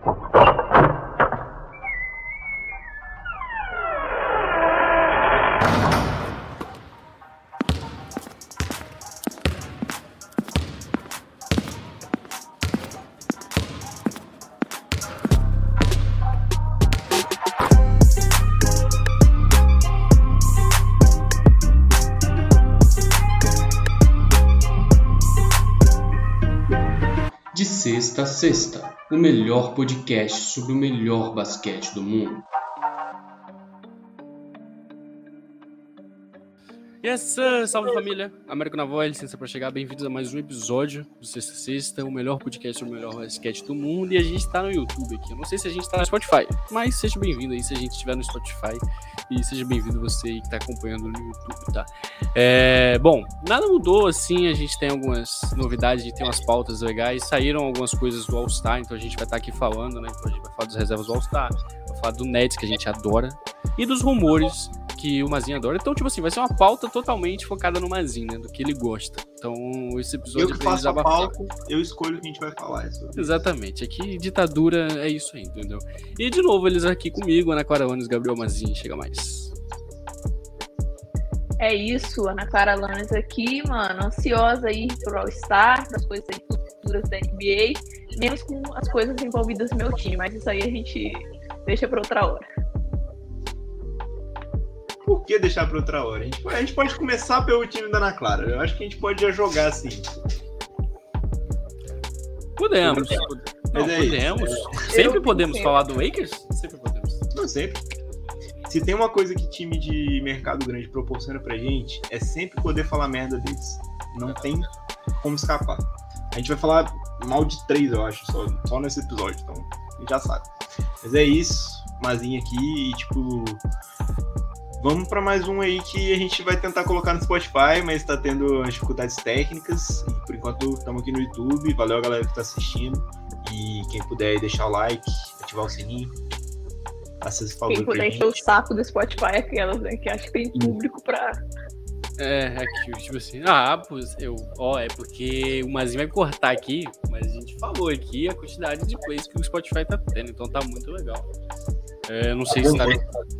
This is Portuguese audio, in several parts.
Thank. O melhor podcast sobre o melhor basquete do mundo. Salve família. Américo na voz, licença para chegar. Bem-vindos a mais um episódio do Sexta Sexta, o melhor podcast o melhor basquete do mundo. E a gente está no YouTube aqui. Eu não sei se a gente está no Spotify, mas seja bem-vindo aí se a gente estiver no Spotify. E seja bem-vindo você que está acompanhando no YouTube, tá? É, bom, nada mudou assim. A gente tem algumas novidades, a gente tem umas pautas legais. Saíram algumas coisas do All-Star, então a gente vai estar tá aqui falando, né? Então a gente vai falar das reservas do All-Star, vai falar do Nets, que a gente adora, e dos rumores que o Mazinho adora. Então, tipo assim, vai ser uma pauta totalmente focada no Mazinho, né? Do que ele gosta. Então, esse episódio... Eu que faço a pauta, eu escolho o que a gente vai falar. Sobre Exatamente. Aqui, ditadura é isso aí, entendeu? E, de novo, eles aqui comigo, Ana Clara Lanes, Gabriel Mazinho. Chega mais. É isso, Ana Clara Lanes aqui, mano. Ansiosa aí pro All-Star, das coisas aí futuras da NBA. Menos com as coisas envolvidas no meu time. Mas isso aí a gente deixa para outra hora por que deixar para outra hora? A gente, a gente, pode começar pelo time da Ana Clara. Eu acho que a gente pode já jogar assim. Podemos. Não, é podemos. Sempre podemos falar do Lakers? Sempre podemos. Não, sempre. Se tem uma coisa que time de mercado grande proporciona pra gente, é sempre poder falar merda deles. Não tem como escapar. A gente vai falar mal de três, eu acho, só, só nesse episódio, então a gente já sabe. Mas é isso, Mazinha aqui, e tipo, Vamos para mais um aí que a gente vai tentar colocar no Spotify, mas está tendo dificuldades técnicas. E por enquanto estamos aqui no YouTube. Valeu a galera que está assistindo. E quem puder deixar o like, ativar o sininho. Quem puder encher o saco do Spotify, é aquelas, né? Que acho que tem público para é, aqui, tipo assim, ah, pois eu, ó, é porque o Mazinho vai cortar aqui, mas a gente falou aqui a quantidade de plays que o Spotify tá tendo, então tá muito legal. É, não sei se, tá,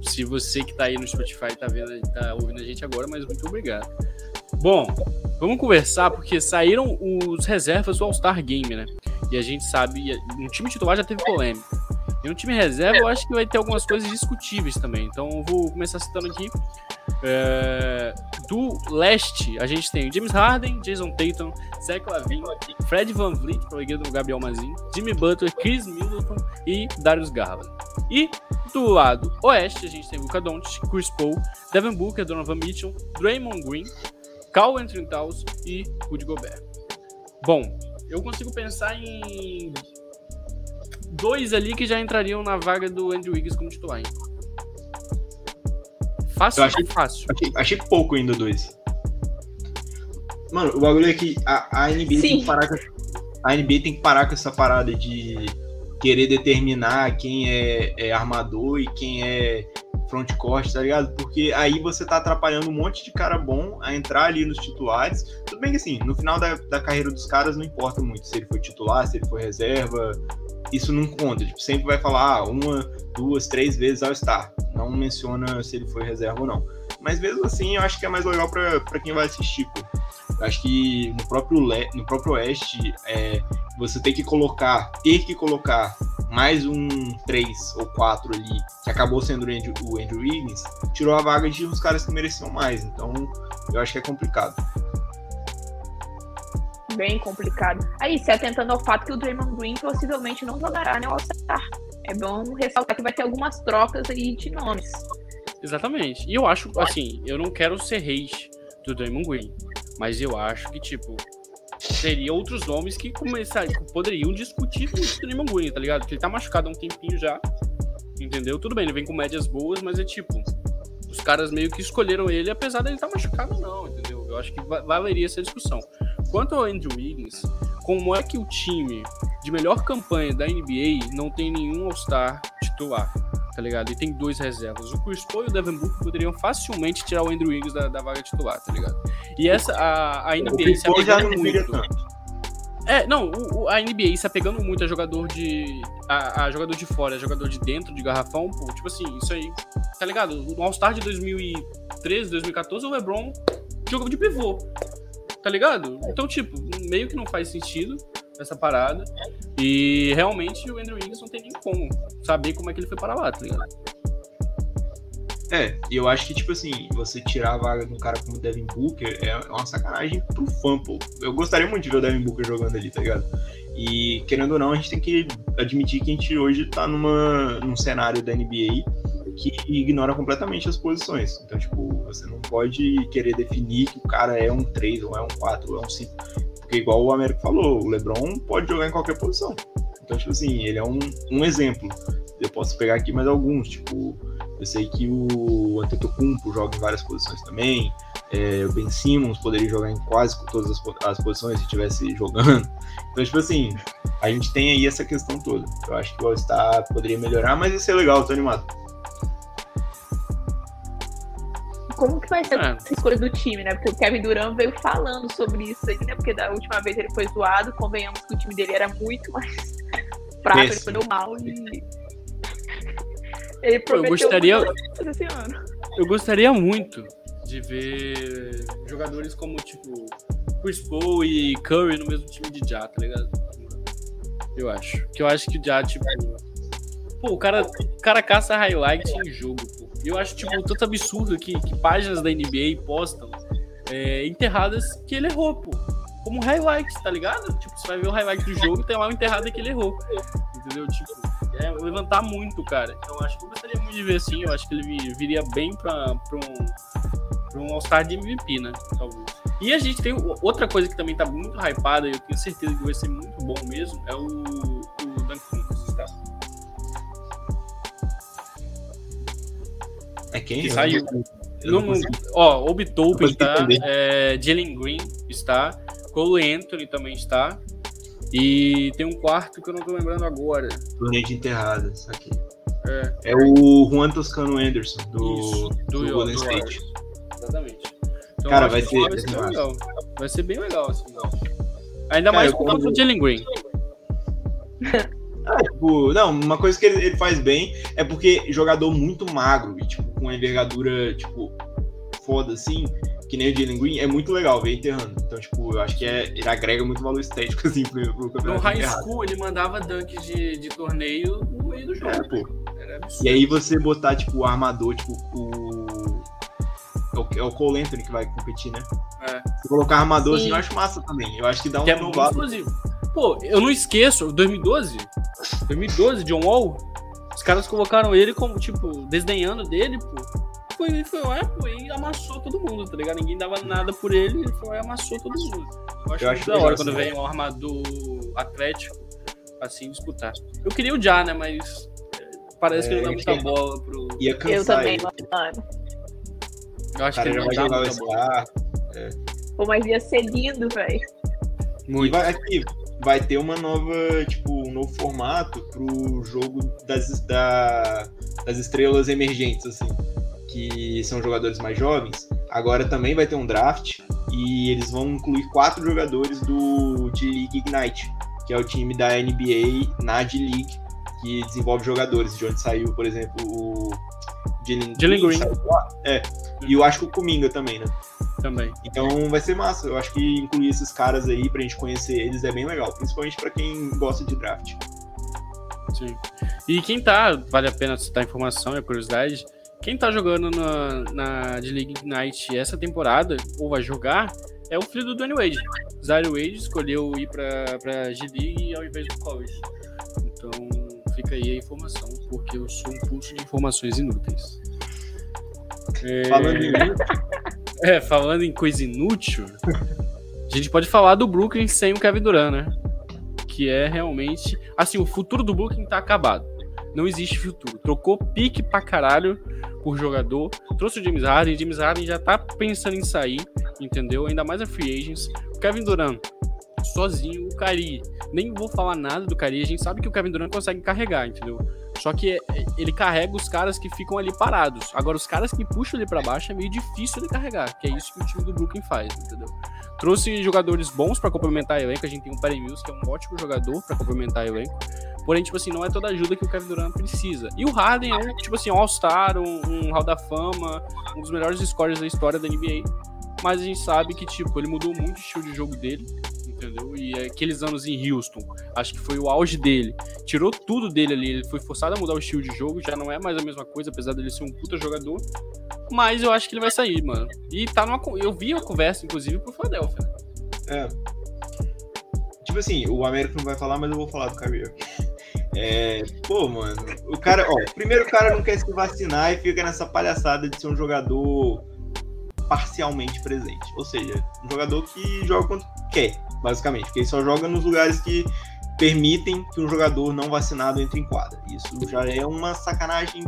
se você que tá aí no Spotify tá, vendo, tá ouvindo a gente agora, mas muito obrigado. Bom, vamos conversar porque saíram os reservas do All-Star Game, né? E a gente sabe, no time titular já teve polêmica. E no time reserva eu acho que vai ter algumas coisas discutíveis também. Então eu vou começar citando aqui. É, do leste, a gente tem James Harden, Jason Tatum, Zach Lavine, Fred Van Vliet, proibido no Gabriel Mazin, Jimmy Butler, Chris Middleton e Darius Garland. E do lado oeste, a gente tem Luka Doncic, Chris Paul, Devin Booker, Donovan Mitchell, Draymond Green, Carl Anthony Towns e Rudy Gobert. Bom, eu consigo pensar em dois ali que já entrariam na vaga do Andrew Wiggins como titular. Hein? Fácil, achei, fácil. Achei, achei, pouco ainda dois. Mano, o bagulho é que a, a NBA Sim. tem que parar com, a NBA tem que parar com essa parada de querer determinar quem é, é armador e quem é frontcourt, tá ligado? Porque aí você tá atrapalhando um monte de cara bom a entrar ali nos titulares. Tudo bem que assim, no final da, da carreira dos caras não importa muito se ele foi titular, se ele foi reserva, isso não conta. Tipo, sempre vai falar ah, uma, duas, três vezes ao estar. Não menciona se ele foi reserva ou não. Mas mesmo assim, eu acho que é mais legal para quem vai assistir, pô. Eu acho que no próprio, Le no próprio Oeste, é, você tem que colocar, ter que colocar mais um 3 ou 4 ali, que acabou sendo o Andrew, o Andrew Wiggins, tirou a vaga de uns caras que mereciam mais. Então, eu acho que é complicado bem complicado. Aí, se atentando ao fato que o Draymond Green possivelmente não jogará no All-Star. É bom ressaltar que vai ter algumas trocas aí de nomes. Exatamente. E eu acho, assim, eu não quero ser hate do Draymond Green, mas eu acho que, tipo, teria outros nomes que começariam, poderiam discutir com o Draymond Green, tá ligado? Porque ele tá machucado há um tempinho já, entendeu? Tudo bem, ele vem com médias boas, mas é tipo, os caras meio que escolheram ele, apesar dele estar tá machucado não, entendeu? Eu acho que valeria essa discussão. Quanto ao Andrew Wiggins, como é que o time de melhor campanha da NBA não tem nenhum All-Star titular? Tá ligado? E tem dois reservas. O Chris Paul e o Devin Booker poderiam facilmente tirar o Andrew Wiggins da, da vaga titular, tá ligado? E essa, a, a NBA se apegando muito. Tanto. É, não, o, o, a NBA está pegando muito a jogador de. A, a, jogador de fora, a jogador de dentro de garrafão, pô. Tipo assim, isso aí. Tá ligado? No All-Star de 2013, 2014, o LeBron jogou de pivô. Tá ligado? Então, tipo, meio que não faz sentido essa parada. E realmente o Andrew Wiggins não tem nem como saber como é que ele foi para lá, tá ligado? É, eu acho que, tipo assim, você tirar a vaga de um cara como o Devin Booker é uma sacanagem pro fã, pô. Eu gostaria muito de ver o Devin Booker jogando ali, tá ligado? E, querendo ou não, a gente tem que admitir que a gente hoje tá numa, num cenário da NBA que ignora completamente as posições. Então, tipo, você não pode querer definir que o cara é um 3, ou é um 4, ou é um 5. Porque, igual o Américo falou, o LeBron pode jogar em qualquer posição. Então, tipo assim, ele é um, um exemplo. Eu posso pegar aqui mais alguns, tipo, eu sei que o Antetokounmpo joga em várias posições também. É, o Ben Simmons poderia jogar em quase todas as, as posições se estivesse jogando. Então, tipo assim, a gente tem aí essa questão toda. Eu acho que o All-Star poderia melhorar, mas ia ser legal, tô animado. Como que vai ser é. essa escolha do time, né? Porque o Kevin Durant veio falando sobre isso aí, né? Porque da última vez ele foi zoado, convenhamos que o time dele era muito mais fraco, ele foi do mal e ele eu gostaria, esse ano. Eu gostaria muito de ver jogadores como, tipo, Chris Paul e Curry no mesmo time de Ja, tá ligado? Eu acho. Que eu acho que o Ja, tipo. Pô, o cara, o cara caça highlight em jogo, pô. Eu acho, tipo, tanto absurdo que, que páginas da NBA postam é, enterradas que ele errou, pô. Como highlights, tá ligado? Tipo, você vai ver o highlight do jogo e tem lá uma enterrada que ele errou. Entendeu? Tipo, é, levantar muito, cara. Então acho que eu gostaria muito de ver assim. Eu acho que ele viria bem pra, pra um, pra um All-Star de MVP, né? Talvez. E a gente tem outra coisa que também tá muito hypada e eu tenho certeza que vai ser muito bom mesmo, é o, É quem? Que saiu. Não, não, ó, Obi Toppin está, é, Jalen Green está, Cole Anthony também está, e tem um quarto que eu não tô lembrando agora. Torneio de enterradas, aqui. É. é o Juan Toscano Anderson, do, Isso, do, do Golden State. Exatamente. Então, Cara, vai ser, vai ser, legal. Vai ser bem legal, assim. Ainda Cara, mais por causa do Jalen Green. Ah, tipo, não, uma coisa que ele, ele, faz bem é porque jogador muito magro e, tipo, com uma envergadura, tipo, foda assim, que nem o Jalen Green, é muito legal ver enterrando. Então, tipo, eu acho que é, ele agrega muito valor estético, assim, pro, pro campeonato. No high enterrado. school, ele mandava dunks de, de torneio no meio do jogo. É, pô. E aí você botar, tipo, o armador, tipo, o. É o, é o Cole Anthony que vai competir, né? É. Se colocar armador, assim, eu acho massa também. Eu acho que dá um que é Pô, eu não esqueço, 2012. 2012, John Wall. Os caras colocaram ele como, tipo, desdenhando dele, pô foi, ele foi lá e amassou todo mundo, tá ligado? Ninguém dava nada por ele, ele foi lá e amassou todo mundo. Eu acho, eu acho da hora quando vem um armador atlético assim disputar. Eu queria o Já, né? Mas é, parece é, que ele dá muita bola pro. Ia cansar eu também, mano. Eu acho que ele não vai jogar muita bola. É. Pô, mas ia ser lindo, velho. Muito. Vai, aqui, vai ter uma nova, tipo, um novo formato pro jogo das, da, das estrelas emergentes, assim que são jogadores mais jovens, agora também vai ter um draft e eles vão incluir quatro jogadores do D-League Ignite, que é o time da NBA na D-League, que desenvolve jogadores, de onde saiu, por exemplo, o Jalen Green. Green. É, e eu acho que o Kuminga também, né? Também. Então vai ser massa. Eu acho que incluir esses caras aí pra gente conhecer eles é bem legal, principalmente para quem gosta de draft. Sim. E quem tá, vale a pena citar a informação e a curiosidade, quem tá jogando na, na D-League Ignite essa temporada, ou vai jogar, é o filho do Dwayne Wade. Zaire Wade escolheu ir pra, pra G-League ao invés do college. Então, fica aí a informação, porque eu sou um pulso de informações inúteis. É... Falando, em... é, falando em coisa inútil, a gente pode falar do Brooklyn sem o Kevin Durant, né? Que é realmente. Assim, o futuro do Brooklyn tá acabado. Não existe futuro. Trocou pique pra caralho por jogador. Trouxe o James Harden. James Harden já tá pensando em sair, entendeu? Ainda mais a free agents. O Kevin Durant, sozinho. O Kari, nem vou falar nada do Kari. A gente sabe que o Kevin Durant consegue carregar, entendeu? Só que ele carrega os caras que ficam ali parados. Agora, os caras que puxam ele para baixo é meio difícil de carregar, que é isso que o time do Brooklyn faz, entendeu? trouxe jogadores bons para complementar o elenco. A gente tem o Perry Mills, que é um ótimo jogador para complementar o elenco. Porém, tipo assim, não é toda a ajuda que o Kevin Durant precisa. E o Harden é tipo assim, um All-Star, um, um Hall da Fama, um dos melhores scorers da história da NBA. Mas a gente sabe que, tipo, ele mudou muito o estilo de jogo dele entendeu? E aqueles anos em Houston, acho que foi o auge dele. Tirou tudo dele ali, ele foi forçado a mudar o estilo de jogo, já não é mais a mesma coisa, apesar dele ser um puta jogador. Mas eu acho que ele vai sair, mano. E tá numa. Eu vi uma conversa, inclusive, pro Philadelphia. É. Tipo assim, o Américo não vai falar, mas eu vou falar do Kyrie. É, pô, mano, o cara, ó, primeiro o cara não quer se vacinar e fica nessa palhaçada de ser um jogador parcialmente presente. Ou seja, um jogador que joga quando quer basicamente, porque ele só joga nos lugares que permitem que um jogador não vacinado entre em quadra. Isso já é uma sacanagem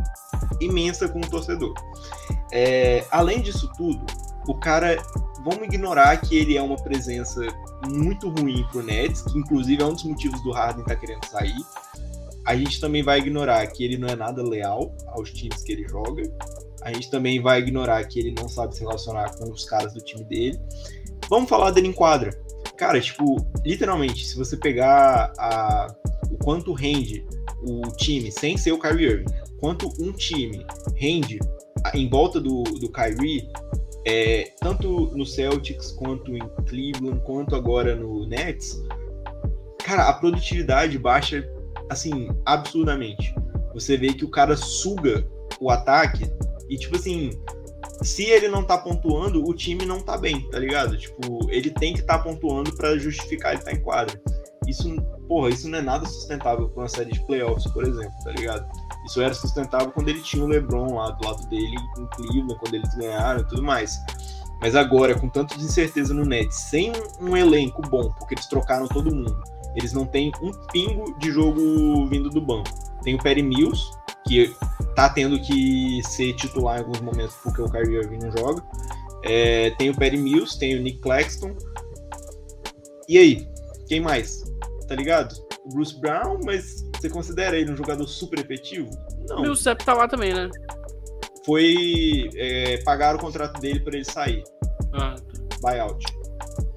imensa com o torcedor. É, além disso tudo, o cara, vamos ignorar que ele é uma presença muito ruim pro Nets, que inclusive é um dos motivos do Harden estar tá querendo sair. A gente também vai ignorar que ele não é nada leal aos times que ele joga. A gente também vai ignorar que ele não sabe se relacionar com os caras do time dele. Vamos falar dele em quadra. Cara, tipo, literalmente, se você pegar a, o quanto rende o time sem ser o Kyrie Irving, quanto um time rende em volta do, do Kyrie, é, tanto no Celtics, quanto em Cleveland, quanto agora no Nets, cara, a produtividade baixa, assim, absurdamente. Você vê que o cara suga o ataque e, tipo assim, se ele não tá pontuando, o time não tá bem, tá ligado? Tipo, ele tem que estar tá pontuando para justificar ele estar tá em quadra. Isso, porra, isso não é nada sustentável pra uma série de playoffs, por exemplo, tá ligado? Isso era sustentável quando ele tinha o LeBron lá do lado dele em Cleveland, quando eles ganharam e tudo mais. Mas agora, com tanto de incerteza no net, sem um elenco bom, porque eles trocaram todo mundo, eles não têm um pingo de jogo vindo do banco. Tem o Perry Mills, que tá tendo que ser titular em alguns momentos porque o Kyrie Irving não joga. É, tem o Perry Mills, tem o Nick Claxton. E aí? Quem mais? Tá ligado? O Bruce Brown, mas você considera ele um jogador super efetivo? Não. O Millsap tá lá também, né? Foi. É, pagaram o contrato dele para ele sair. Ah. Buyout.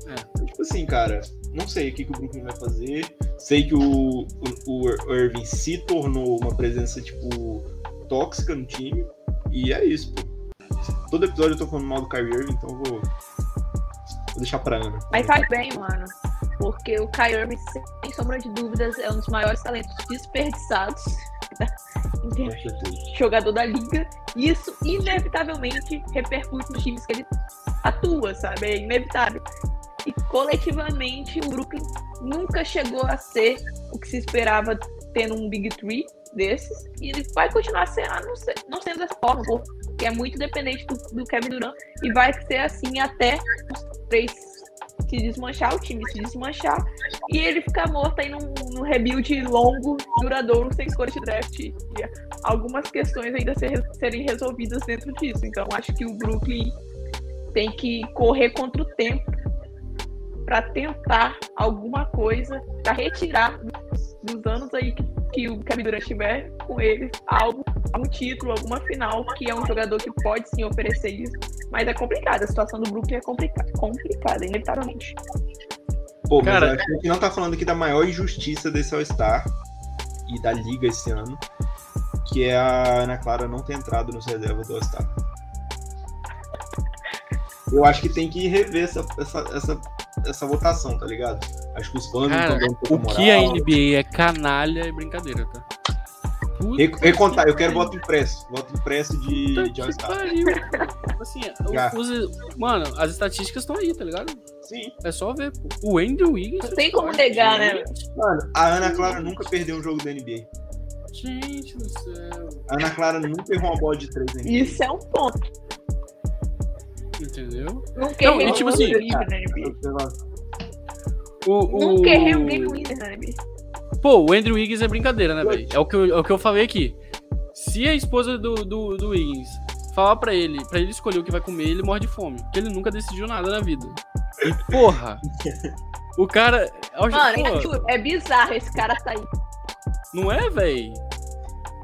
É. Tipo assim, cara, não sei o que, que o Brooklyn vai fazer. Sei que o, o, o Irving se tornou uma presença, tipo, tóxica no time. E é isso, pô. Todo episódio eu tô falando mal do Kyrie Irving, então eu vou, vou deixar pra Ana. Mas faz bem, mano. Porque o Kyrie Irving, sem sombra de dúvidas, é um dos maiores talentos desperdiçados jogador da liga. E isso, inevitavelmente, repercute nos times que ele atua, sabe? É inevitável. E coletivamente, o Brooklyn nunca chegou a ser o que se esperava tendo um Big Three desses. E ele vai continuar sendo, não, ser, não sendo dessa forma, porque é muito dependente do, do Kevin Durant. E vai ser assim até os três se desmanchar, o time se desmanchar, e ele ficar morto aí num, num rebuild longo, duradouro, sem escolha de draft. E algumas questões ainda ser, serem resolvidas dentro disso. Então acho que o Brooklyn tem que correr contra o tempo para tentar alguma coisa para retirar dos, dos, anos aí que, que, o Kevin Durant tiver com ele algo, algum título, alguma final, que é um jogador que pode sim oferecer isso, mas é complicado, a situação do Brooklyn é complicada, complicada, inevitavelmente. Pô, mas Cara, a gente não tá falando aqui da maior injustiça desse All-Star e da liga esse ano, que é a Ana Clara não ter entrado nos reservas do All-Star. Eu acho que tem que rever essa, essa, essa essa votação, tá ligado? Acho que os fãs Cara, não estão dando O moral. que a NBA é canalha é brincadeira, tá? Re recontar, eu quero voto impresso. Voto impresso de, Puta All-Star. assim, os, mano, as estatísticas estão aí, tá ligado? Sim. É só ver. Pô. O Andrew Wiggins. Não tem como negar, né? Mano, a Ana Clara nunca perdeu um jogo da NBA. Gente do céu. A Ana Clara nunca errou uma bola de três na NBA. Isso é um ponto. Entendeu? Nunca não, errei tipo assim, o, o... Nunca errei um game winner na NBA. Pô, o Andrew Wiggins é brincadeira, né, velho? É, o que eu, é o que eu falei aqui. Se a esposa do, do, do Wiggins falar pra ele, pra ele escolher o que vai comer, ele morre de fome. Porque ele nunca decidiu nada na vida. E porra! o cara. Mano, é, é bizarro esse cara sair. Não é, velho?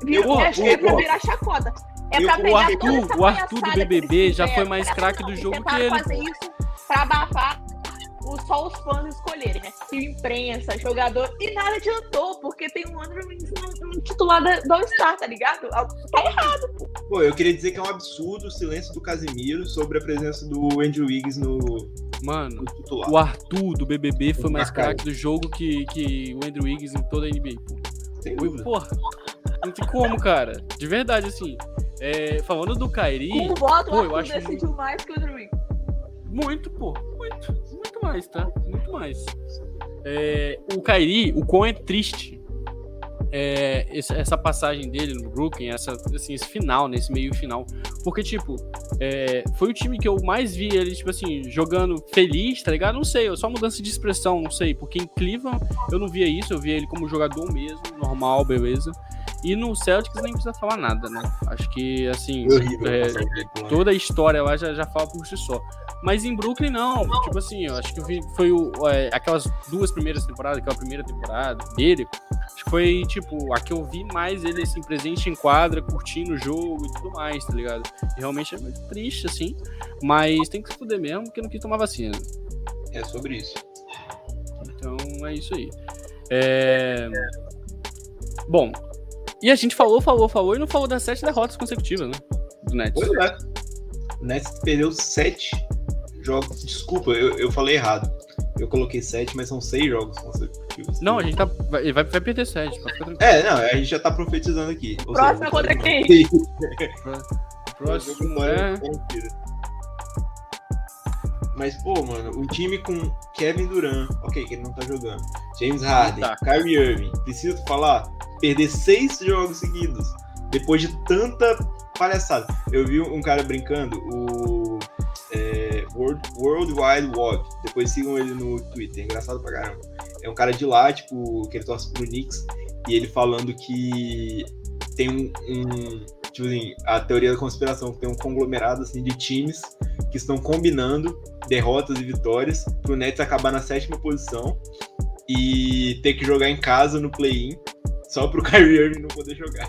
Viu? É, é pra virar chacota. É pegar o Arthur, o Arthur do BBB já foi mais craque do jogo que ele. fazer isso pra abafar só os fãs escolherem, né? E imprensa, jogador, e nada adiantou, porque tem um Andrew Wiggins no, titular do All-Star, tá ligado? Tá errado, pô. Pô, eu queria dizer que é um absurdo o silêncio do Casimiro sobre a presença do Andrew Wiggins no, Mano, o Arthur do BBB foi mais craque do jogo que, que o Andrew Wiggins em toda a NBA, pô. Sem dúvida. Porra, não tem como, cara. De verdade, assim. É, falando do Kairi. Como voto, pô, eu acho decidiu muito... mais que o Wiggins. Muito, pô. Muito. Muito mais, tá? Muito mais. É, o Kairi, o quão é triste é, essa passagem dele no Brooklyn, essa, assim, esse final, nesse né, meio final. Porque, tipo, é, foi o time que eu mais vi ele, tipo assim, jogando feliz, tá ligado? Não sei, só mudança de expressão, não sei. Porque em Cleveland eu não via isso, eu via ele como jogador mesmo, normal, beleza. E no Celtics nem precisa falar nada, né? Acho que, assim, é, toda a história lá já, já fala por si só. Mas em Brooklyn, não. Tipo assim, eu acho que eu vi, foi o, é, aquelas duas primeiras temporadas, aquela primeira temporada dele, Acho que foi, tipo, a que eu vi mais ele, assim, presente em quadra, curtindo o jogo e tudo mais, tá ligado? E realmente é muito triste, assim, mas tem que se fuder mesmo, porque não quis tomar vacina. É sobre isso. Então, é isso aí. É... Bom, e a gente falou, falou, falou, e não falou das sete derrotas consecutivas, né? Do Nets. Pois é. O Nets perdeu sete jogos. Desculpa, eu, eu falei errado. Eu coloquei sete, mas são seis jogos consecutivos. Não, a gente tá. Vai, vai perder sete. É, não, a gente já tá profetizando aqui. Próximo é contra quem? Próximo é. Mas, pô, mano, um time com Kevin Durant, ok, que ele não tá jogando. James Harden, tá. Kyrie Irving, preciso falar, perder seis jogos seguidos depois de tanta palhaçada. Eu vi um cara brincando, o é, World, World Wide Web. Depois sigam ele no Twitter, é engraçado pra caramba. É um cara de lá, tipo, que ele torce pro Knicks, e ele falando que tem um, um tipo assim, a teoria da conspiração, que tem um conglomerado assim, de times que estão combinando derrotas e vitórias pro Nets acabar na sétima posição e ter que jogar em casa no play-in só pro Kyrie Irving não poder jogar.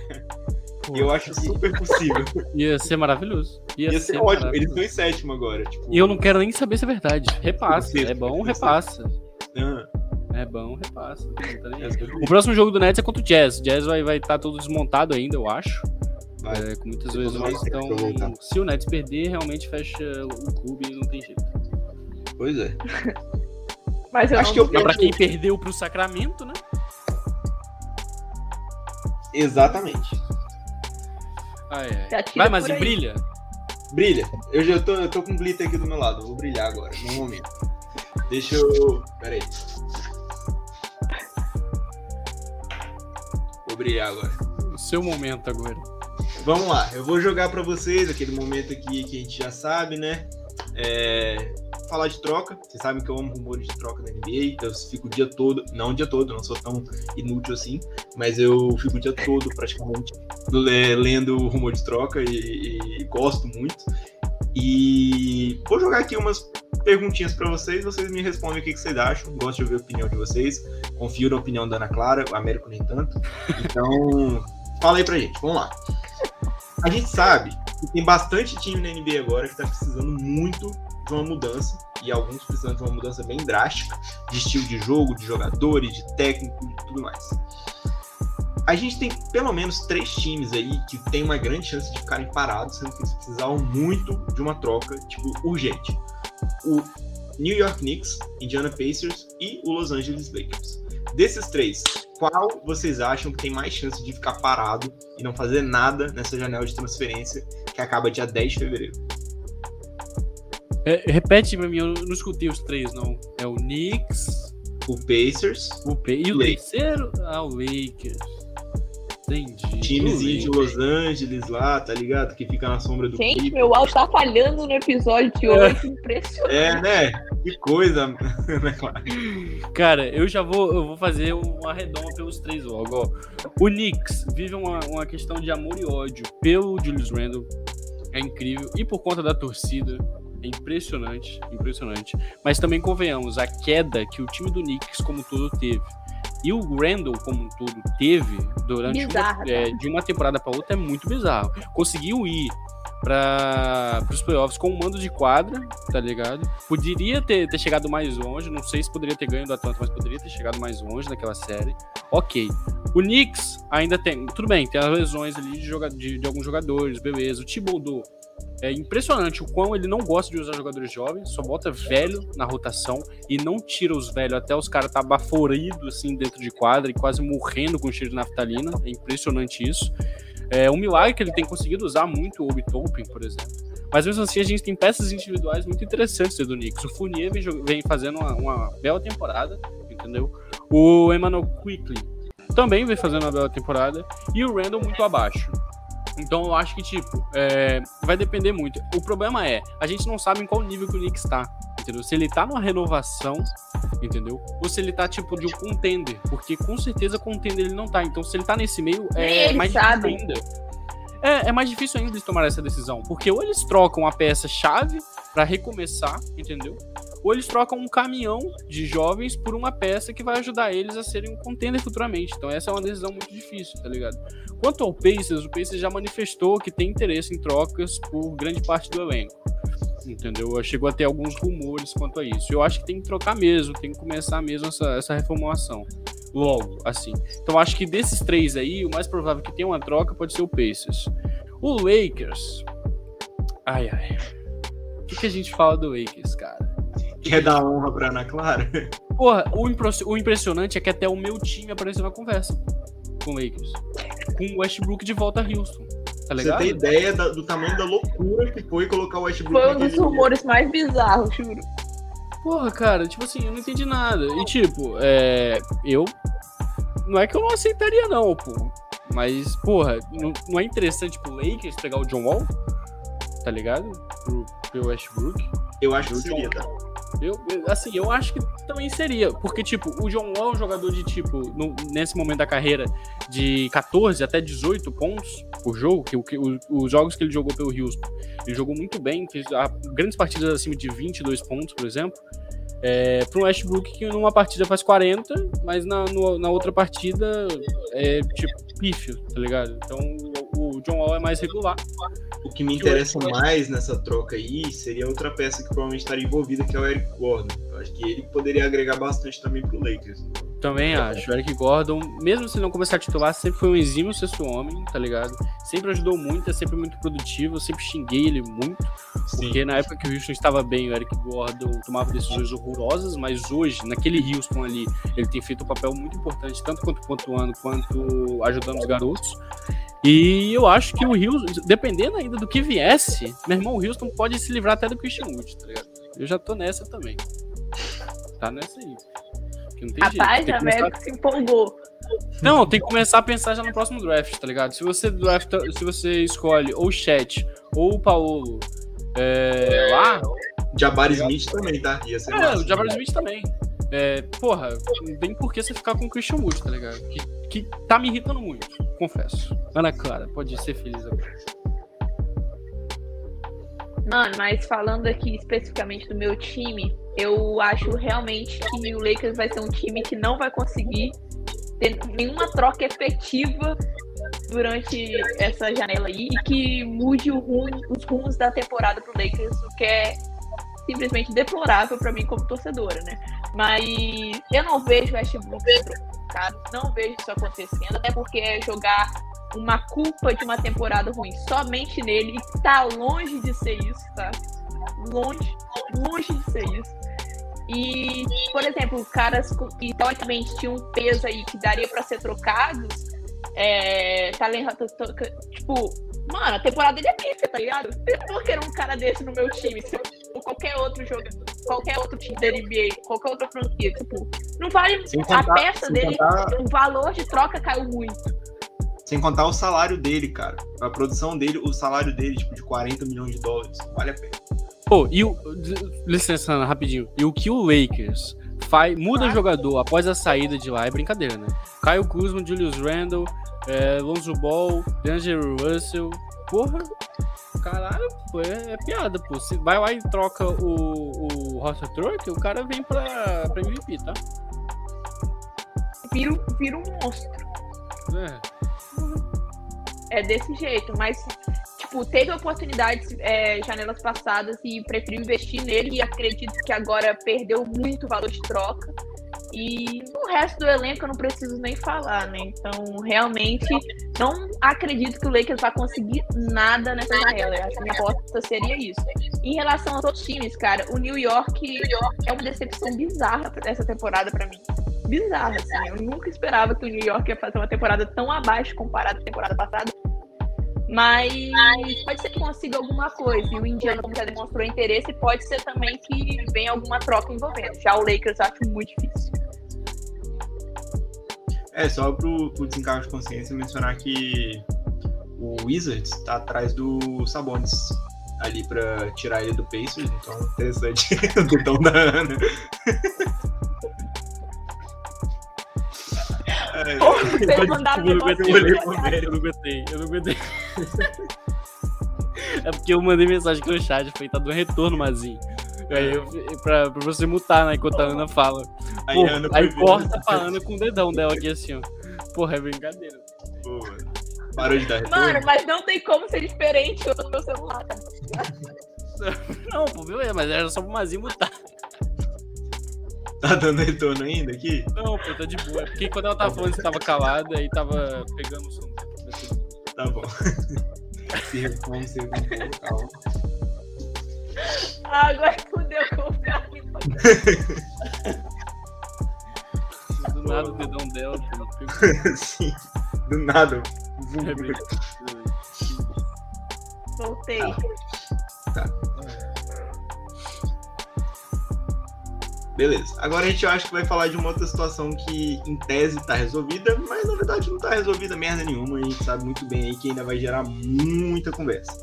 E eu acho super possível. Ia ser maravilhoso. Ia, Ia ser, ser ótimo. Eles estão em sétimo agora. Tipo... E eu não quero nem saber se é verdade. Repassa. É bom, repassa. Ah. É bom, repassa. O próximo jogo do Nets é contra o Jazz. O Jazz vai estar vai tá todo desmontado ainda, eu acho. É, com muitas lesões. Então, se o Nets perder, realmente fecha o clube e não tem jeito. Pois é. Mas eu acho que eu é pra quem perdeu pro Sacramento, né? Exatamente. Ah, é. Vai, mas brilha. Brilha. Eu já tô, eu tô com glitter aqui do meu lado. Vou brilhar agora, no momento. Deixa eu. Pera aí. Vou brilhar agora. O seu momento agora. Vamos lá, eu vou jogar para vocês aquele momento aqui que a gente já sabe, né? É, falar de troca. Vocês sabem que eu amo rumores de troca da NBA, então eu fico o dia todo, não o dia todo, não sou tão inútil assim, mas eu fico o dia todo praticamente lendo rumor de troca e, e gosto muito. E vou jogar aqui umas perguntinhas para vocês, vocês me respondem o que, que, vocês acham. Gosto de ouvir a opinião de vocês. Confio na opinião da Ana Clara, o Américo nem tanto. Então, fala aí pra gente, vamos lá. A gente sabe que tem bastante time na NBA agora que tá precisando muito de uma mudança, e alguns precisando de uma mudança bem drástica, de estilo de jogo, de jogadores, de técnico e tudo mais. A gente tem pelo menos três times aí que tem uma grande chance de ficarem parados, sendo que eles precisavam muito de uma troca, tipo, urgente. O New York Knicks, Indiana Pacers e o Los Angeles Lakers. Desses três, qual vocês acham que tem mais chance de ficar parado e não fazer nada nessa janela de transferência que acaba dia 10 de fevereiro? É, repete pra mim, eu não escutei os três, não. É o Knicks. O Pacers. O pa e o Lakers. terceiro? Ah, o Lakers. Entendi. Timezinho de Los Angeles lá, tá ligado? Que fica na sombra do Gente, clipe. meu áudio tá falhando no episódio de hoje. É. Impressionante. É, né? Que coisa. Né, Cara, eu já vou, eu vou fazer uma redoma pelos três logo. Ó. O Knicks vive uma, uma questão de amor e ódio pelo Julius Randle. É incrível. E por conta da torcida. É impressionante, impressionante. Mas também convenhamos, a queda que o time do Knicks como todo teve e o Randall como um todo teve durante Bizarro, uma, é, de uma temporada para outra é muito bizarro. Conseguiu ir para os playoffs com o mando de quadra, tá ligado? Poderia ter, ter chegado mais longe, não sei se poderia ter ganho do Atlanta, mas poderia ter chegado mais longe naquela série. Ok. O Knicks ainda tem, tudo bem, tem as lesões ali de, joga, de, de alguns jogadores, beleza. O Thibodeau é impressionante o quão ele não gosta de usar jogadores jovens, só bota velho na rotação e não tira os velhos até os caras tá baforidos assim dentro de quadra e quase morrendo com cheiro de naftalina. É impressionante isso. É um milagre que ele tem conseguido usar muito o Obi Toppin, por exemplo. Mas mesmo assim, a gente tem peças individuais muito interessantes do Knicks. O Fournier vem, vem fazendo uma, uma, bela temporada, entendeu? O Emmanuel Quickly também vem fazendo uma bela temporada. E o Randall muito abaixo. Então eu acho que, tipo, é, vai depender muito. O problema é, a gente não sabe em qual nível que o Knicks tá, entendeu? Se ele tá numa renovação, entendeu? Ou se ele tá, tipo, de um contender. Porque com certeza contender ele não tá. Então se ele tá nesse meio, é ele mais sabe. difícil ainda. É, é mais difícil ainda eles tomar essa decisão. Porque ou eles trocam a peça-chave para recomeçar, entendeu? Ou eles trocam um caminhão de jovens por uma peça que vai ajudar eles a serem um contender futuramente. Então essa é uma decisão muito difícil, tá ligado? Quanto ao Pacers, o Pacers já manifestou que tem interesse em trocas por grande parte do elenco. Entendeu? Chegou a ter alguns rumores quanto a isso. Eu acho que tem que trocar mesmo, tem que começar mesmo essa, essa reformulação. Logo, assim. Então acho que desses três aí, o mais provável que tenha uma troca pode ser o Pacers. O Lakers. Ai, ai. O que, que a gente fala do Lakers, cara? Quer dar honra pra Ana Clara? Porra, o, impro- o impressionante é que até o meu time apareceu na conversa com o Lakers. Com o Westbrook de volta a Houston. Tá Você tem ideia da- do tamanho da loucura que foi colocar o Westbrook Foi um dos naquele dia? rumores mais bizarros, juro. Porra, cara, tipo assim, eu não entendi nada. E tipo, é. Eu. Não é que eu não aceitaria, não, pô. Mas, porra, não, não é interessante pro Lakers pegar o John Wall? Tá ligado? Pro, pro Westbrook. Eu acho que seria, tá? Eu, eu- assim, eu acho que também seria. Porque, tipo, o John Wall é um jogador de, tipo, no- nesse momento da carreira, de 14 até 18 pontos por jogo, que, que o- os jogos que ele jogou pelo Houston. Ele jogou muito bem, fez ah, grandes partidas acima de 22 pontos, por exemplo. É, para um Westbrook que numa partida faz 40, mas na, no- na outra partida é tipo pífio, tá ligado? Então o, John Wall é mais regular. O que me Que interessa acho- mais nessa troca aí seria outra peça que provavelmente estaria envolvida, que é o Eric Gordon. Eu acho que ele poderia agregar bastante também pro Lakers. Também acho. O Eric Gordon, mesmo se não começar a titular, sempre foi um exímio sexto homem, tá ligado? Sempre ajudou muito, é sempre muito produtivo. Eu sempre xinguei ele muito. Porque na época que o Houston estava bem, o Eric Gordon tomava decisões horrorosas, mas hoje, naquele Houston ali, ele tem feito um papel muito importante, tanto quanto pontuando, quanto ajudando os garotos. E eu acho que o Houston, dependendo ainda do que viesse, meu irmão, o Houston pode se livrar até do Christian Wood, tá ligado? Eu já tô nessa também. Tá nessa aí. Que não tem Rapaz, jeito. Tem começar- América se empolgou. não, tem que começar a pensar já no próximo draft, tá ligado? Se você drafta, se você escolhe ou o Chat ou o Paulo é, lá, Jabbar Smith também, tá? Ia ser é, massa. o Jabbar Smith também. É, porra, não tem por que você ficar com o Christian Wood, tá ligado? Que, que tá me irritando muito, confesso. Ana Clara, pode ser feliz agora. Mano, mas falando aqui especificamente do meu time, eu acho realmente que o Lakers vai ser um time que não vai conseguir ter nenhuma troca efetiva durante essa janela aí e que mude os rumos da temporada pro Lakers, o que é simplesmente deplorável pra mim como torcedora, né? Mas eu não vejo Westbrook não vejo isso acontecendo, até porque é jogar uma culpa de uma temporada ruim somente nele e tá longe de ser isso, tá? Longe, longe de ser isso. E, por exemplo, caras que teoricamente tinham um peso aí que daria pra ser trocados, é, tá tô- tô- tipo, mano, a temporada dele é pica, tá ligado? Vou querer um cara desse no meu time, se eu- qualquer outro jogador, qualquer outro time da NBA, qualquer outra franquia, tipo, não vale Sem a contar- peça dele, contar- o valor de troca caiu muito. Sem contar o salário dele, cara. A produção dele, o salário dele, tipo, de 40 milhões de dólares. Vale a pena. Pô, e o. Licença, Ana, rapidinho. E o que o Lakers faz, muda jogador após a saída de lá é brincadeira, né? Caio Kuzma, Julius Randle, é, Lonzo Ball, D'Angelo Russell. Porra, caralho, pô, é, é piada, pô. Se vai lá e troca o, o Roster Truck, o cara vem pra, pra MVP, tá? vira, vira um monstro. É. é desse jeito, mas tipo, teve oportunidades é, janelas passadas e preferiu investir nele e acredito que agora perdeu muito valor de troca. E o resto do elenco eu não preciso nem falar, né? Então, realmente, não acredito que o Lakers vai conseguir nada nessa janela. Acho que a minha aposta seria isso. Em relação aos outros times, cara, o New York, New York é uma decepção bizarra essa temporada para mim. Bizarra, assim. Eu nunca esperava que o New York ia fazer uma temporada tão abaixo comparado com a temporada passada. Mas pode ser que consiga alguma coisa. E o Indiana, como já demonstrou interesse, pode ser também que venha alguma troca envolvendo. Já o Lakers acho muito difícil. É, só pro, pro desencargo de consciência mencionar que o Wizards tá atrás do Sabonis ali pra tirar ele do Pacers, então interessante o dedão da Ana. É, eu não aguentei, eu não aguentei, eu não aguentei. É porque eu mandei mensagem no chat, foi tá do retorno, Mazinho. Aí eu, pra, pra você mutar, né, enquanto a Ana fala. Aí, Ana aí corta pra Ana com o dedão dela aqui assim, ó. Porra, é brincadeira. Pô, parou de dar retorno. Mano, mas não tem como ser diferente no meu celular, tá? Não, pô, beleza, mas era só pro Mazinho mutar. Tá dando retorno ainda aqui? Não, pô, tá de boa. É porque quando ela tava falando, você tava calada e tava pegando o som. Tá bom. se responde, se responde, calma. Ah, agora fudeu com o carro. Do nada o dedão dela. Sim, do nada. Voltei. Tá. Beleza. Agora a gente acha que vai falar de uma outra situação que, em tese, tá resolvida, mas na verdade não tá resolvida merda nenhuma. A gente sabe muito bem aí que ainda vai gerar muita conversa.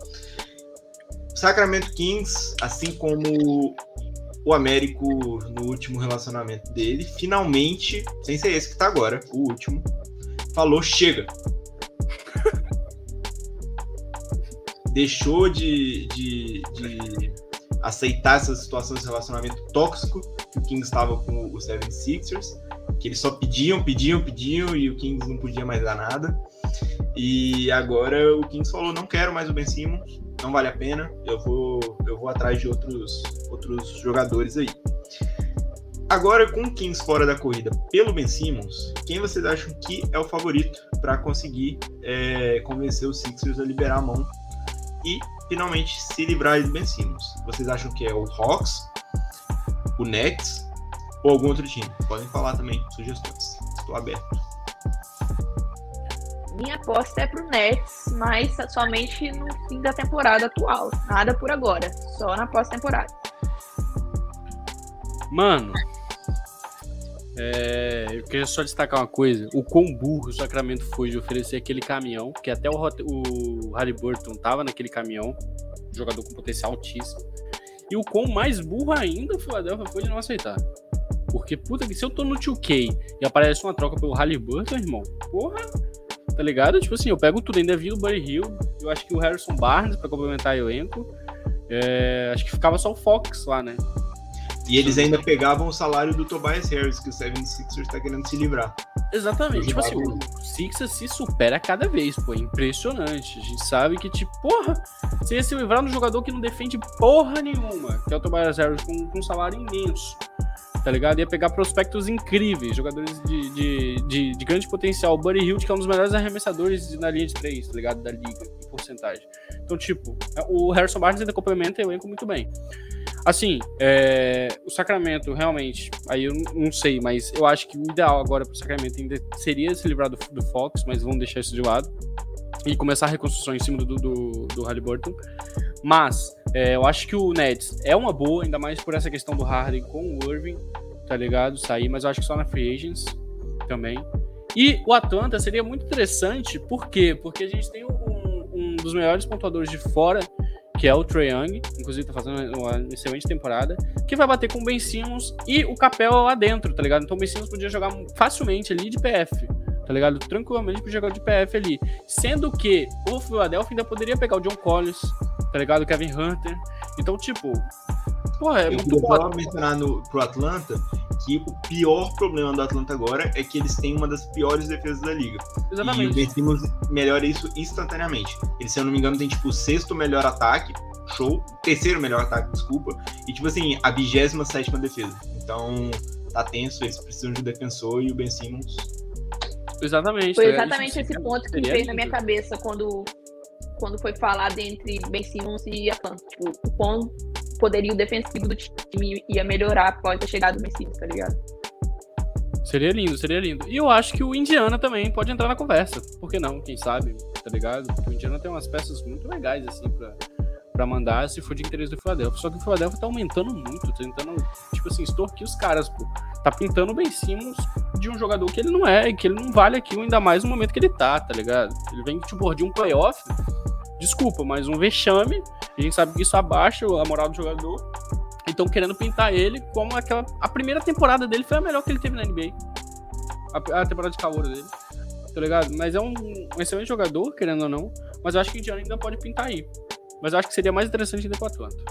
Sacramento Kings, assim como o Américo no último relacionamento dele, finalmente, sem ser esse que tá agora, o último, falou: chega. Deixou de, de, de aceitar essa situação de relacionamento tóxico que o Kings estava com o 76ers, que eles só pediam, pediam, pediam e o Kings não podia mais dar nada. E agora o Kings falou: não quero mais o Ben Simmons, não vale a pena, eu vou, eu vou atrás de outros, outros jogadores aí. Agora, com o Kings fora da corrida pelo Ben Simmons, quem vocês acham que é o favorito para conseguir é, convencer os Sixers a liberar a mão e finalmente se livrar de Ben Simmons? Vocês acham que é o Hawks, o Nets ou algum outro time? Podem falar também sugestões. Estou aberto. Minha aposta é pro Nets, mas somente no fim da temporada atual. Nada por agora, só na pós-temporada. Mano, é, eu queria só destacar uma coisa: o quão burro o Sacramento foi de oferecer aquele caminhão, que até o, o Halliburton tava naquele caminhão, jogador com potencial altíssimo. E o quão mais burro ainda o Philadelphia foi de não aceitar. Porque, puta que se eu tô no 2K e aparece uma troca pelo Halliburton, irmão, porra, tá ligado? Tipo assim, eu pego tudo, ainda vi o Buddy Hill, eu acho que o Harrison Barnes para complementar o elenco. É, acho que ficava só o Fox lá, né? E eles ainda pegavam o salário do Tobias Harris, que o 76ers tá querendo se livrar. Exatamente. Tipo assim, o Sixers se supera cada vez, pô. É impressionante. A gente sabe que, tipo, porra, você ia se livrar de um jogador que não defende porra nenhuma, que é o Tobias Harris, com, com um salário imenso tá ligado? Ia pegar prospectos incríveis, jogadores de, de, de, de grande potencial. O Buddy Hilt, que é um dos melhores arremessadores na linha de três, tá ligado? Da liga, em porcentagem. Então, tipo, o Harrison Barnes ainda complementa o elenco muito bem. Assim, é, o Sacramento, realmente, aí eu não sei, mas eu acho que o ideal agora pro Sacramento ainda seria se livrar do, do Fox, mas vamos deixar isso de lado. E começar a reconstrução em cima do, do, do Halliburton. Mas é, eu acho que o Nets é uma boa, ainda mais por essa questão do Harden com o Irving, tá ligado? Sair, mas eu acho que só na Free Agents também. E o Atlanta seria muito interessante, por quê? Porque a gente tem um, um dos melhores pontuadores de fora, que é o Trae Young, inclusive tá fazendo uma excelente temporada, que vai bater com o Ben Simmons e o Capel lá dentro, tá ligado? Então o Ben Simmons podia jogar facilmente ali de PF, tá ligado? Tranquilamente podia jogar de PF ali. Sendo que o Philadelphia ainda poderia pegar o John Collins, tá ligado? Kevin Hunter. Então, tipo, porra, é Eu muito bom. mencionar no, pro Atlanta que o pior problema do Atlanta agora é que eles têm uma das piores defesas da liga. Exatamente. E o Ben Simmons melhora isso instantaneamente. Ele, se eu não me engano, tem tipo o sexto melhor ataque, show, terceiro melhor ataque, desculpa, e tipo assim, a 27 sétima defesa. Então, tá tenso, eles precisam de um defensor e o Ben Simmons. Exatamente. Foi tá? exatamente Isso esse ponto que veio na minha cabeça quando, quando foi falado entre Ben Simmons e Atlanta. Tipo, o quão poderio defensivo do time ia melhorar após a chegada do Simmons, tá ligado? Seria lindo, seria lindo. E eu acho que o Indiana também pode entrar na conversa. Por que não? Quem sabe, tá ligado? Porque o Indiana tem umas peças muito legais, assim, pra, pra mandar se for de interesse do Philadelphia. Só que o Philadelphia tá aumentando muito, tentando, tipo assim, extorquir os caras, pô. Tá pintando o Ben Simmons de um jogador que ele não é, que ele não vale aquilo, ainda mais no momento que ele tá, tá ligado? Ele vem, tipo, de um playoff, desculpa, mas um vexame. A gente sabe que isso abaixa a moral do jogador. Então querendo pintar ele como aquela. A primeira temporada dele foi a melhor que ele teve na NBA. A, a temporada de calor dele. Tá ligado? Mas é um, um excelente jogador, querendo ou não. Mas eu acho que o Indiana ainda pode pintar aí. Mas eu acho que seria mais interessante ainda com o Atlanta.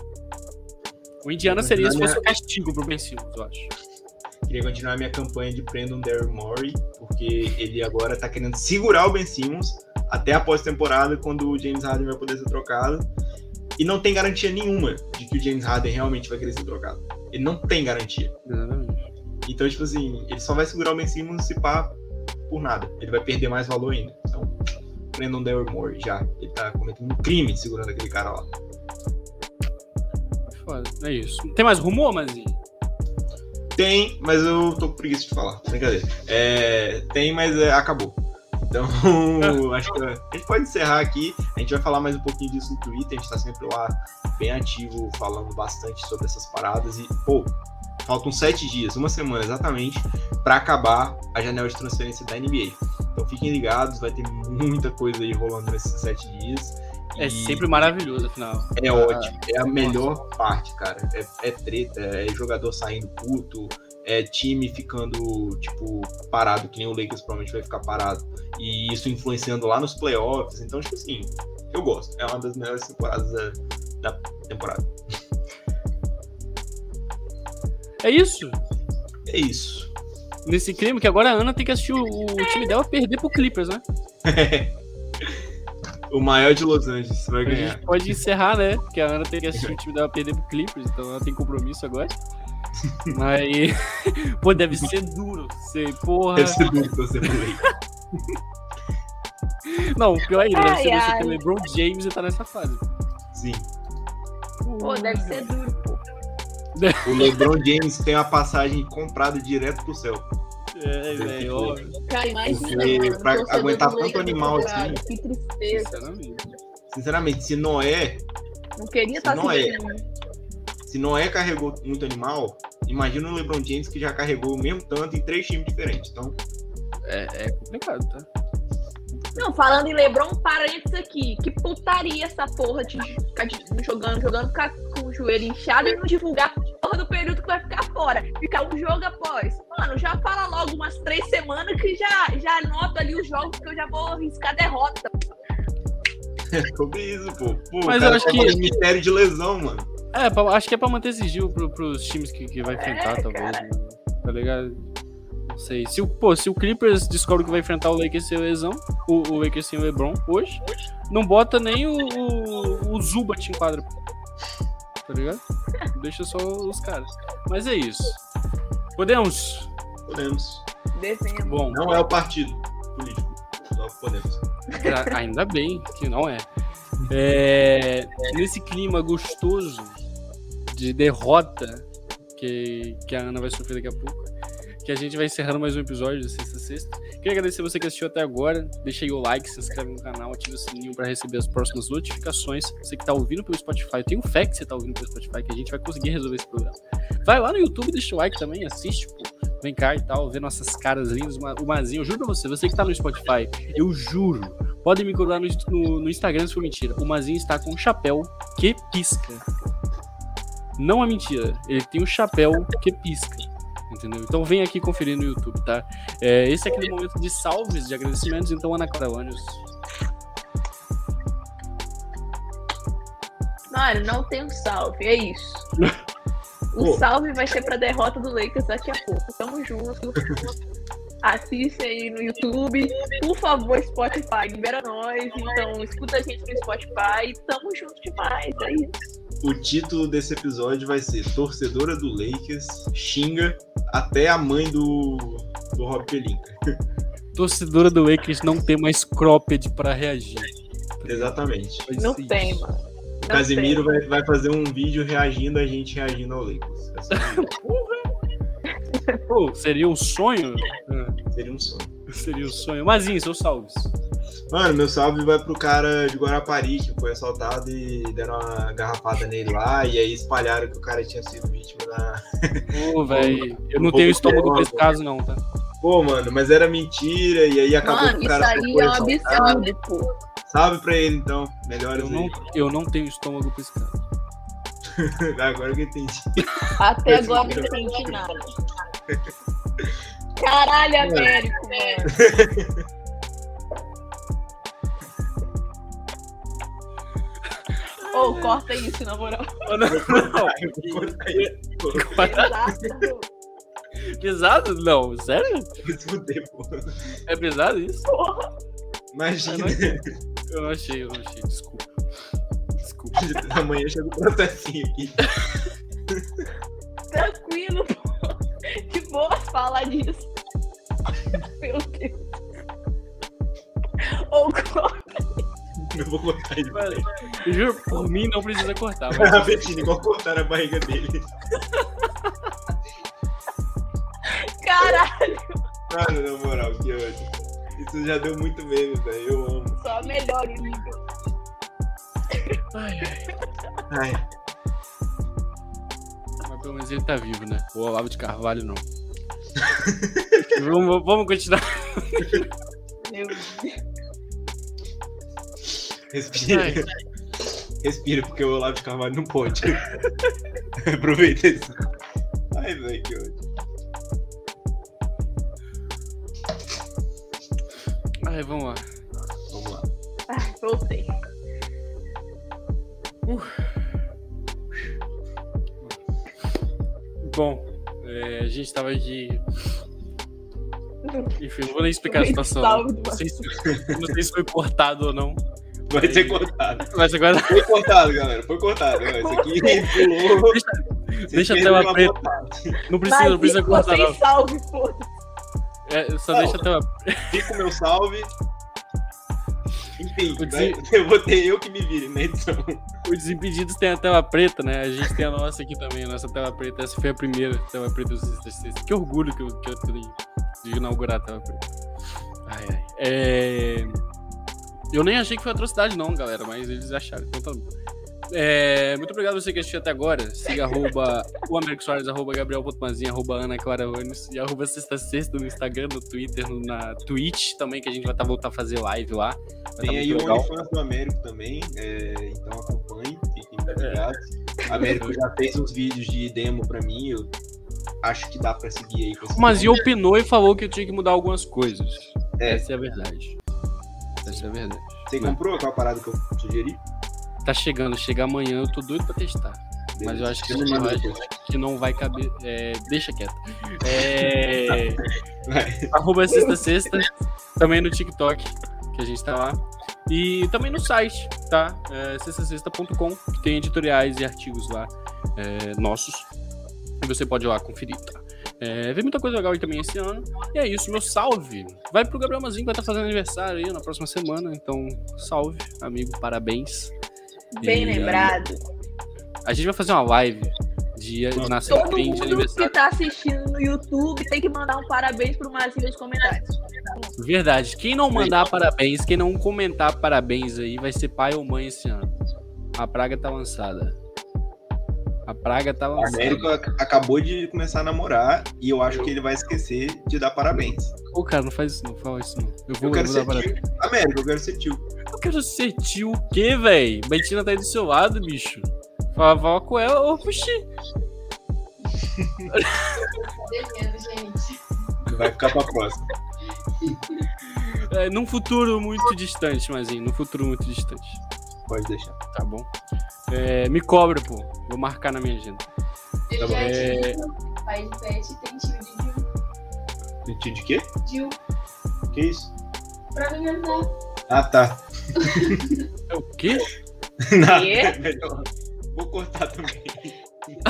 O Indiana seria se fosse o castigo pro Ben Simmons, eu acho. Queria continuar minha campanha de um Daryl Morey, porque ele agora tá querendo segurar o Ben Simmons até a pós-temporada, quando o James Harden vai poder ser trocado. E não tem garantia nenhuma de que o James Harden realmente vai querer ser trocado. Ele não tem garantia. Exatamente. Então, tipo assim, ele só vai segurar o Ben Simmons se pá por nada. Ele vai perder mais valor ainda. Então, Daryl Morey já. Ele tá cometendo um crime segurando aquele cara lá. Foda. É isso. Tem mais rumor, Mazinho? Tem, mas eu tô com preguiça de falar. Brincadeira. É, tem, mas é, acabou. Então, acho que a gente pode encerrar aqui. A gente vai falar mais um pouquinho disso no Twitter. A gente tá sempre lá bem ativo, falando bastante sobre essas paradas. E, pô, faltam sete dias, uma semana exatamente, para acabar a janela de transferência da NBA. Então fiquem ligados, vai ter muita coisa aí rolando nesses sete dias. É E sempre maravilhoso, afinal. É Ah, ótimo, é a melhor parte, cara. É, é treta, é jogador saindo puto, é time ficando, tipo, parado, que nem o Lakers provavelmente vai ficar parado. E isso influenciando lá nos playoffs. Então, tipo assim, eu gosto. É uma das melhores temporadas da, da temporada. É isso. É isso. Nesse clima que agora a Ana tem que assistir o, o time dela perder pro Clippers, né? o maior de Los Angeles vai A ganhar. gente pode encerrar, né? Porque a Ana tem que assistir o time dela perder pro Clippers, então ela tem compromisso agora. Mas, pô, deve ser duro. Ser, porra. Deve ser duro pro Lakers. Não, o pior ainda, deve Ai, ser você ai. ter LeBron James e tá nessa fase. Sim. Pô, deve ser duro, pô. O LeBron James tem uma passagem comprada direto pro céu. É, velho, ó. Cara, imagina, Porque mano, pra aguentar tanto Lakers animal assim- Que tristeza. Sinceramente. Sinceramente, se Noé, Não queria estar não é. assistindo. Se Noé carregou muito animal, imagina o LeBron James que já carregou o mesmo tanto em três times diferentes. Então, É, é complicado, tá? Não, falando em Lebron, parênteses aqui. Que putaria essa porra de ficar de- jogando, jogando, ficar com o joelho inchado e não divulgar a porra do período que vai ficar fora. Ficar um jogo após. Mano, já fala logo umas três semanas que já, já anoto ali os jogos que eu já vou arriscar derrota. é sobre isso, pô. Pô, Mas eu acho tá que- falando mistério de lesão, mano. É, pra- acho que é pra manter sigilo pro, pros times que, que vai enfrentar, É, talvez. cara. né? Tá ligado? Não sei. Se o, pô, se o Clippers descobre que vai enfrentar o Lakers sem lesão, o, o Lakers sem o LeBron hoje, não bota nem o, o, o Zubat em quadra. Tá ligado? Deixa só os caras. Mas é isso. Podemos? Podemos. Dezembro. Bom, Não é o partido político. Só podemos. Ainda bem que não é. É, Nesse clima gostoso de derrota que, que a Ana vai sofrer daqui a pouco, que a gente vai encerrando mais um episódio de Sexta Sexta. Queria agradecer você que assistiu até agora. Deixa aí o like, se inscreve no canal, ativa o sininho para receber as próximas notificações. Você que tá ouvindo pelo Spotify, eu tenho fé que você tá ouvindo pelo Spotify, que a gente vai conseguir resolver esse problema. Vai lá no YouTube, deixa o like também, assiste, pô. Vem cá e tal, ver nossas caras lindas. O Mazinho, eu juro pra você, você que tá no Spotify, eu juro. Podem me procurar no, no, no Instagram se for mentira. O Mazinho está com um chapéu que pisca. Não é mentira. Ele tem um chapéu que pisca. Entendeu? Então vem aqui conferir no YouTube, tá? É, esse é aquele momento de salves, de agradecimentos. Então, Ana Caravanios. Mano, não tem um salve, é isso. O salve vai ser pra derrota do Lakers daqui a pouco. Tamo junto. Assiste aí no YouTube. Por favor, Spotify, libera nós. Então, escuta a gente no Spotify. Tamo junto demais. É isso. O título desse episódio vai ser Torcedora do Lakers xinga até a mãe do, do Rob Pelinka. Torcedora do Lakers não tem mais cropped pra reagir. Exatamente. Não tem, mano. O Casimiro vai, vai fazer um vídeo reagindo a gente reagindo ao Lakers. Pô, seria um sonho? Seria um sonho. Seria um sonho. Mazinho, seus salves. Mano, meu salve vai pro cara de Guarapari que foi assaltado e deram uma garrafada nele lá e aí espalharam que o cara tinha sido vítima da. Pô, velho, eu não tenho estômago pra esse caso, não, tá? Pô, mano, mas era mentira e aí acabou mano, que o cara isso aí é um absurdo, pô. Salve pra ele então, melhor Eu não, eu não tenho estômago pra esse caso. Agora que eu entendi. Até agora não entendi nada. Caralho, Américo, mano. Ô, oh, corta isso, na moral. Oh, não, Pesado. Pesado? Não, sério? Fuder, pô. É pesado isso? Porra. Imagina. Eu não achei, eu não achei, desculpa. Desculpa. Amanhã chega o processinho aqui. Tranquilo, pô. De boa falar disso. Meu Deus. Ou corta. Eu vou cortar ele. Eu juro, por mim não precisa cortar. Mas... Mas... Betina, igual cortaram a barriga dele. Caralho. Mano, na moral, que ódio. Isso já deu muito meme, velho. Eu amo. Só melhor nível. Ai, ai. Ai. Mas pelo menos ele tá vivo, né? O Olavo de Carvalho não. vamos, vamos continuar. Meu Deus. Respira. Ai. Respira, porque o Olavo de Carvalho não pode. Aproveita isso. Ai, velho, que ódio. Ai, vamos lá. Vamos lá. Ai, voltei. Bom, é, a gente tava aqui. Enfim, não vou nem explicar a situação. Não sei, se, não sei se foi cortado ou não. Vai ser cortado. Mas agora. Foi cortado, galera. Foi cortado. Isso aqui pulou. Vocês deixa a tela uma preta. Não precisa, não precisa cortar, não. salve. É, só Não. deixa a tela. Fica o meu salve. Enfim, O eu vou ter eu que me vire na edição. Os Desimpedidos tem a tela preta, né? A gente tem a nossa aqui também, a nossa tela preta. Essa foi a primeira tela preta dos Sexta. Que orgulho que eu, que eu tenho de inaugurar a tela preta. Ai, ai. É... Eu nem achei que foi atrocidade, não, galera, mas eles acharam. Então tá bom. É, muito obrigado a você que assistiu até agora. Siga arroba o Américo Soares, arroba Gabriel.mazinha, arroba Ana Clara Anes, e arroba Sexta Sexta no Instagram, no Twitter, no- na Twitch também, que a gente vai tá, voltar a fazer live lá. Vai tá Tem aí muito o. OnlyFans do Américo também, é, então acompanhe, fiquem ligados. O Américo já fez uns vídeos de demo pra mim, eu acho que dá pra seguir aí Mas demo. opinou e falou que eu tinha que mudar algumas coisas. É. Essa é a verdade. Essa é a verdade. Você comprou aquela parada que eu sugeri? Tá chegando, chega amanhã, eu tô doido pra testar. Mas eu acho que, acho depois. que não vai caber. é, deixa quieto. É, Vai. arroba sexta sexta, também no TikTok, que a gente tá lá. E também no site, tá? É, sextasexta.com, que tem editoriais e artigos lá é, nossos. E você pode ir lá conferir, tá? É, vem muita coisa legal aí também esse ano. E é isso, meu salve. Vai pro Gabriel Mazinho, que vai estar fazendo aniversário aí na próxima semana. Então, salve, amigo, parabéns. Bem E- lembrado. A gente vai fazer uma live de nascer Todo mundo que aniversário. tá assistindo no YouTube tem que mandar um parabéns pro Mazinho nos comentários. Verdade. Quem não mandar parabéns, quem não comentar parabéns aí, vai ser pai ou mãe esse ano. A praga tá lançada. A praga tá O. Américo ac- acabou de começar a namorar e eu acho que ele vai esquecer de dar parabéns. Ô, cara, não faz isso não, fala isso não. Eu vou, Eu quero vou ser dar parabéns. tio. Américo, eu quero ser tio. Eu quero ser tio o quê, véi? Betina tá aí do seu lado, bicho. Fala, fala com ela, ô, puxi. Devendo, gente. Vai ficar pra próxima. É, num futuro muito distante, Mazinho. Num futuro muito distante. Pode deixar. Tá bom? É, me cobra, pô. Vou marcar na minha agenda. Eu Tá já É. pai de pet tem tio de Jill. Sentido de quê? Jill, Que isso? pra me ajudar. Ah, tá. É o quê? Nada, Quê? é melhor. Vou cortar também.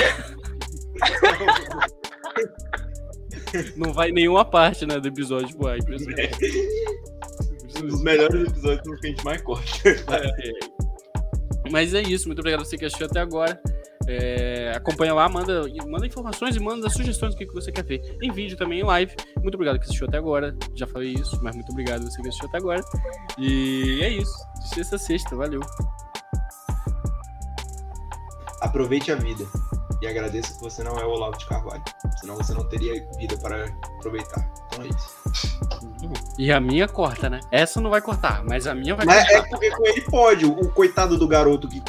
Não vai nenhuma parte, né, do episódio pro ar. um dos melhores episódios que a gente mais corta. Mas é isso, muito obrigado a você que assistiu até agora. É, acompanha lá, manda, manda informações e manda sugestões do que que você quer ver. Em vídeo também, em live. Muito obrigado que assistiu até agora. Já falei isso, mas muito obrigado você que assistiu até agora. E é isso. De sexta a sexta, valeu. Aproveite a vida. E agradeça que você não é o Olavo de Carvalho. Senão você não teria vida para aproveitar. Então é isso. E a minha corta, né? Essa não vai cortar, mas a minha vai Mas é cortar. porque com ele pode. O coitado do garoto que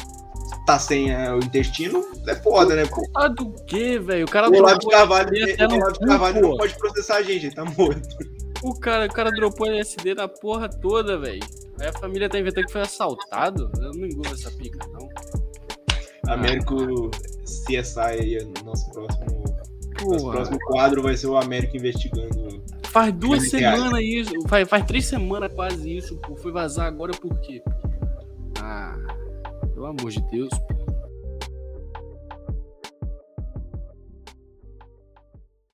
tá sem é, o intestino é foda, né? Pô? Ah, do quê, velho? O cara O Olavo de Carvalho, o Olavo de Carvalho não pode processar a gente, ele tá morto. O cara, o cara dropou LSD na porra toda, velho. Aí a família tá inventando que foi assaltado. Eu não engulo essa pica, não. Américo CSI aí, nosso próximo, nosso Porra. próximo quadro vai ser o Américo investigando. Faz duas semanas isso. Faz, faz três semanas quase isso, pô. Foi vazar agora por quê? Ah, pelo amor de Deus, pô.